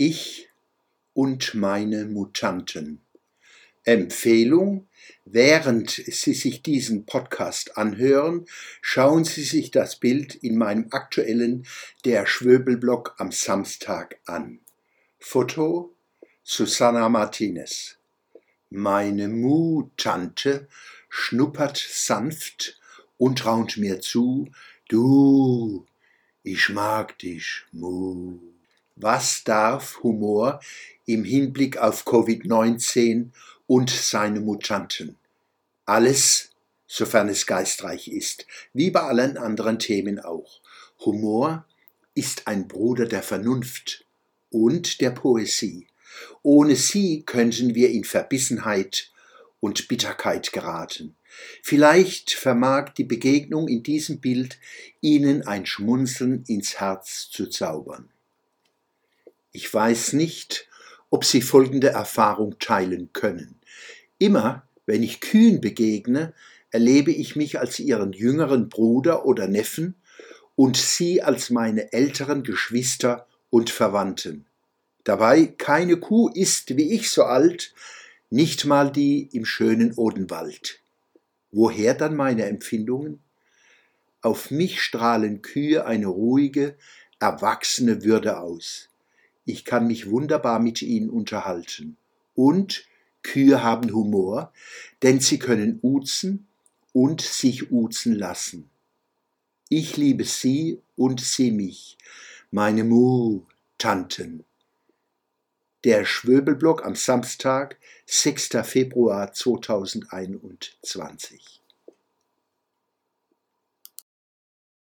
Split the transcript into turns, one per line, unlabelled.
Ich und meine Mutanten. Empfehlung. Während Sie sich diesen Podcast anhören, schauen Sie sich das Bild in meinem aktuellen Der Schwöbelblog am Samstag an. Foto Susanna Martinez. Meine Mutante schnuppert sanft und raunt mir zu, du, ich mag dich, Mu. Was darf Humor im Hinblick auf Covid-19 und seine Mutanten? Alles, sofern es geistreich ist, wie bei allen anderen Themen auch. Humor ist ein Bruder der Vernunft und der Poesie. Ohne sie könnten wir in Verbissenheit und Bitterkeit geraten. Vielleicht vermag die Begegnung in diesem Bild Ihnen ein Schmunzeln ins Herz zu zaubern. Ich weiß nicht, ob Sie folgende Erfahrung teilen können. Immer, wenn ich Kühen begegne, erlebe ich mich als ihren jüngeren Bruder oder Neffen und sie als meine älteren Geschwister und Verwandten. Dabei keine Kuh ist wie ich so alt, nicht mal die im schönen Odenwald. Woher dann meine Empfindungen? Auf mich strahlen Kühe eine ruhige, erwachsene Würde aus. Ich kann mich wunderbar mit ihnen unterhalten. Und Kühe haben Humor, denn sie können uzen und sich uzen lassen. Ich liebe sie und sie mich, meine Mu-Tanten. Der Schwöbelblock am Samstag, 6. Februar 2021.